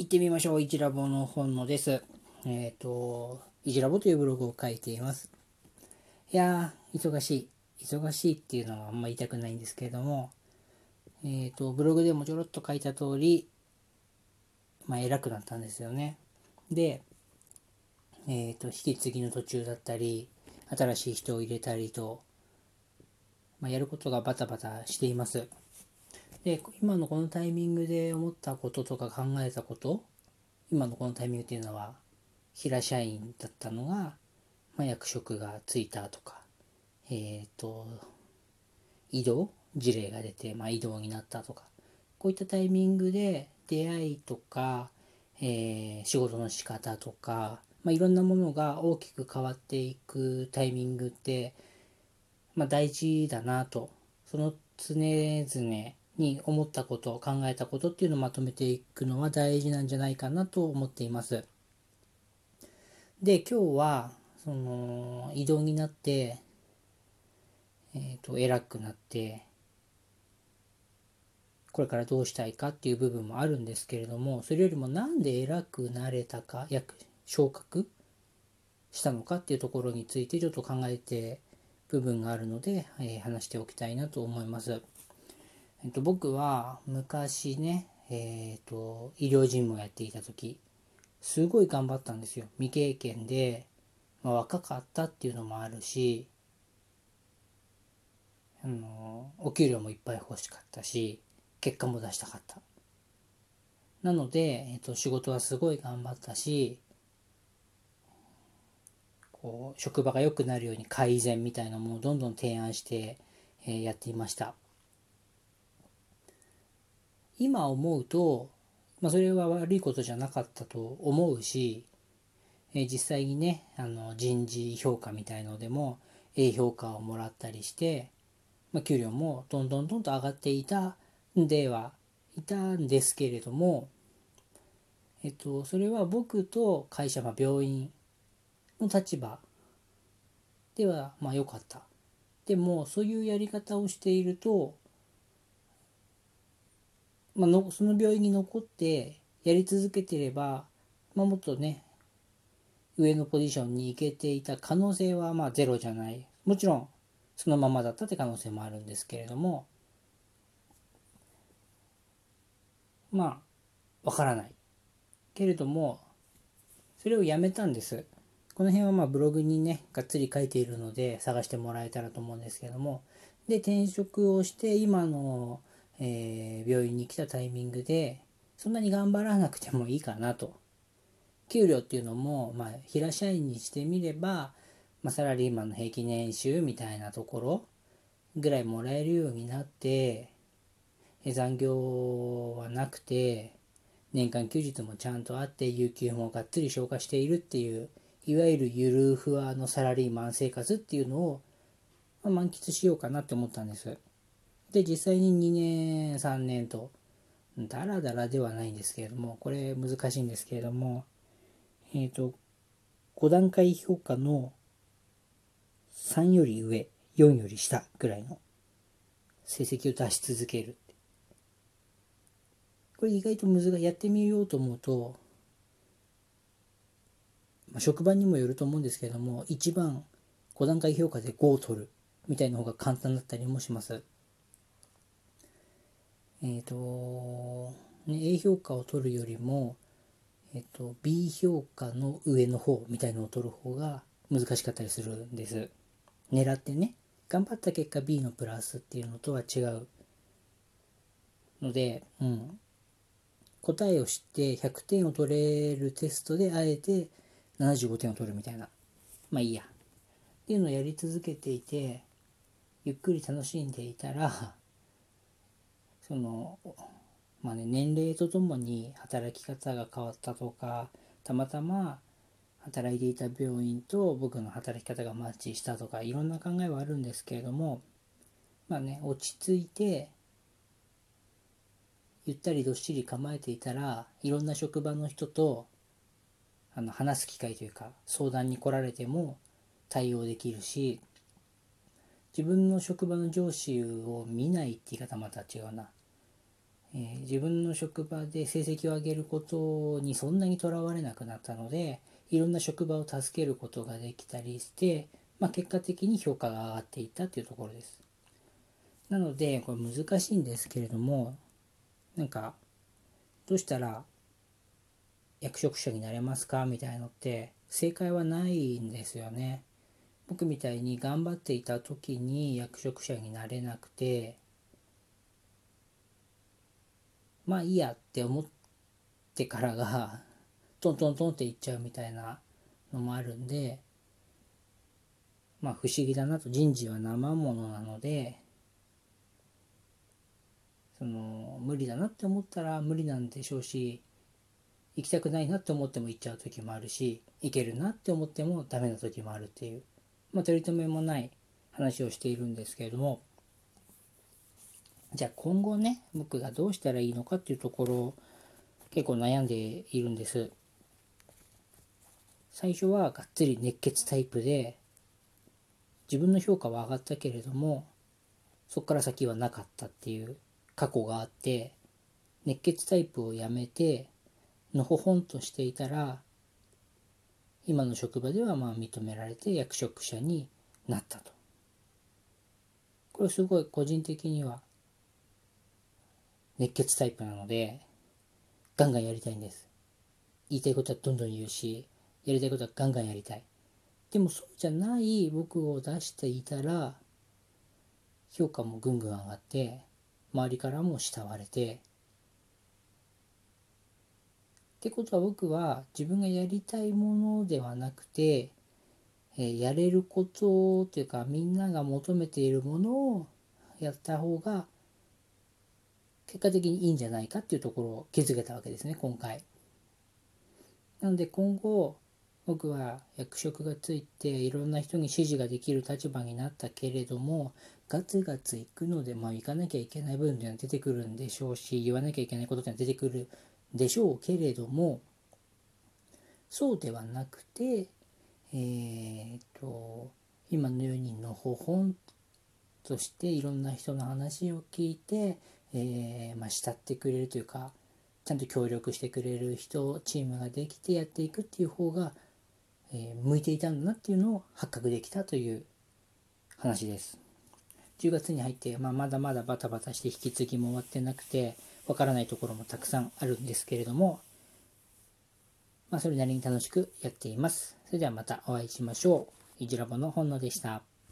行ってみましょう。一ラボの本野です。えっ、ー、と、一ラボというブログを書いています。いやー、忙しい。忙しいっていうのはあんま言いたくないんですけれども、えっ、ー、と、ブログでもちょろっと書いた通り、まあ、偉くなったんですよね。で、えっ、ー、と、引き継ぎの途中だったり、新しい人を入れたりと、まあ、やることがバタバタしています。で今のこのタイミングで思ったこととか考えたこと今のこのタイミングっていうのは平社員だったのが、まあ、役職がついたとかえっ、ー、と移動事例が出て、まあ、移動になったとかこういったタイミングで出会いとか、えー、仕事の仕方とか、まあ、いろんなものが大きく変わっていくタイミングって、まあ、大事だなとその常々に思ったこと考えたことっていうのをまとめていくのは大事なんじゃないかなと思っています。で今日はその移動になってえっ、ー、と偉くなってこれからどうしたいかっていう部分もあるんですけれどもそれよりも何で偉くなれたか約昇格したのかっていうところについてちょっと考えて部分があるので、えー、話しておきたいなと思います。えっと、僕は昔ね、えっ、と、医療事務をやっていた時、すごい頑張ったんですよ。未経験で、まあ、若かったっていうのもあるし、あの、お給料もいっぱい欲しかったし、結果も出したかった。なので、えっと、仕事はすごい頑張ったし、こう、職場が良くなるように改善みたいなものをどんどん提案して、えー、やっていました。今思うと、まあ、それは悪いことじゃなかったと思うし、え実際にねあの人事評価みたいのでも A 評価をもらったりして、まあ、給料もどんどんどんと上がっていたんではいたんですけれども、えっと、それは僕と会社、まあ、病院の立場ではまあ良かった。でもそういうやり方をしているとまあの、その病院に残ってやり続けてれば、まあ、もっとね上のポジションに行けていた可能性はまあゼロじゃない。もちろんそのままだったって可能性もあるんですけれどもまあわからない。けれどもそれをやめたんです。この辺はまあブログにねがっつり書いているので探してもらえたらと思うんですけれども。で転職をして今のえー、病院に来たタイミングでそんなに頑張らなくてもいいかなと給料っていうのも、まあ、平社員にしてみれば、まあ、サラリーマンの平均年収みたいなところぐらいもらえるようになって残業はなくて年間休日もちゃんとあって有給もがっつり消化しているっていういわゆるゆるふわのサラリーマン生活っていうのを、まあ、満喫しようかなって思ったんです。で、実際に2年、3年と、だらだらではないんですけれども、これ難しいんですけれども、えっ、ー、と、5段階評価の3より上、4より下ぐらいの成績を出し続ける。これ意外と難しい。やってみようと思うと、まあ、職場にもよると思うんですけれども、一番5段階評価で5を取るみたいな方が簡単だったりもします。えっ、ー、と、ね、A 評価を取るよりも、えっ、ー、と、B 評価の上の方みたいのを取る方が難しかったりするんです。狙ってね、頑張った結果 B のプラスっていうのとは違うので、うん。答えを知って100点を取れるテストであえて75点を取るみたいな。まあいいや。っていうのをやり続けていて、ゆっくり楽しんでいたら、そのまあね年齢とともに働き方が変わったとかたまたま働いていた病院と僕の働き方がマッチしたとかいろんな考えはあるんですけれどもまあね落ち着いてゆったりどっしり構えていたらいろんな職場の人とあの話す機会というか相談に来られても対応できるし自分の職場の上司を見ないって言い方また違うな。えー、自分の職場で成績を上げることにそんなにとらわれなくなったのでいろんな職場を助けることができたりして、まあ、結果的に評価が上がっていったというところです。なのでこれ難しいんですけれどもなんかどうしたら役職者になれますかみたいのって正解はないんですよね。僕みたいに頑張っていた時に役職者になれなくてまあいいやって思ってからがトントントンっていっちゃうみたいなのもあるんでまあ不思議だなと。人事は生ものなのでその無理だなって思ったら無理なんでしょうし行きたくないなって思っても行っちゃう時もあるし行けるなって思ってもダメな時もあるっていうまあ取り留めもない話をしているんですけれどもじゃあ今後ね僕がどうしたらいいのかっていうところ結構悩んでいるんです最初はがっつり熱血タイプで自分の評価は上がったけれどもそこから先はなかったっていう過去があって熱血タイプをやめてのほほんとしていたら今の職場ではまあ認められて役職者になったと。これすごい個人的には熱血タイプなのでガンガンやりたいんです。言いたいことはどんどん言うしやりたいことはガンガンやりたい。でもそうじゃない僕を出していたら評価もぐんぐん上がって周りからも慕われてってことは僕は自分がやりたいものではなくて、えー、やれることというかみんなが求めているものをやった方が結果的にいいんじゃないかっていうところを気づけたわけですね今回。なので今後僕は役職がついていろんな人に指示ができる立場になったけれどもガツガツ行くのでまあ行かなきゃいけない部分っていうのは出てくるんでしょうし言わなきゃいけないことっていうのは出てくるでしょうけれどもそうではなくてえー、っと今のようにのほほんとしていろんな人の話を聞いて、えー、まあ、慕ってくれるというかちゃんと協力してくれる人チームができてやっていくっていう方がえー、向いていたんだなっていうのを発覚できたという話です。10月に入って、まあ、まだまだバタバタして引き継ぎも終わってなくてわからないところもたくさんあるんですけれども、まあ、それなりに楽しくやっています。それではまたお会いしましょう。いじらぼの本能でした。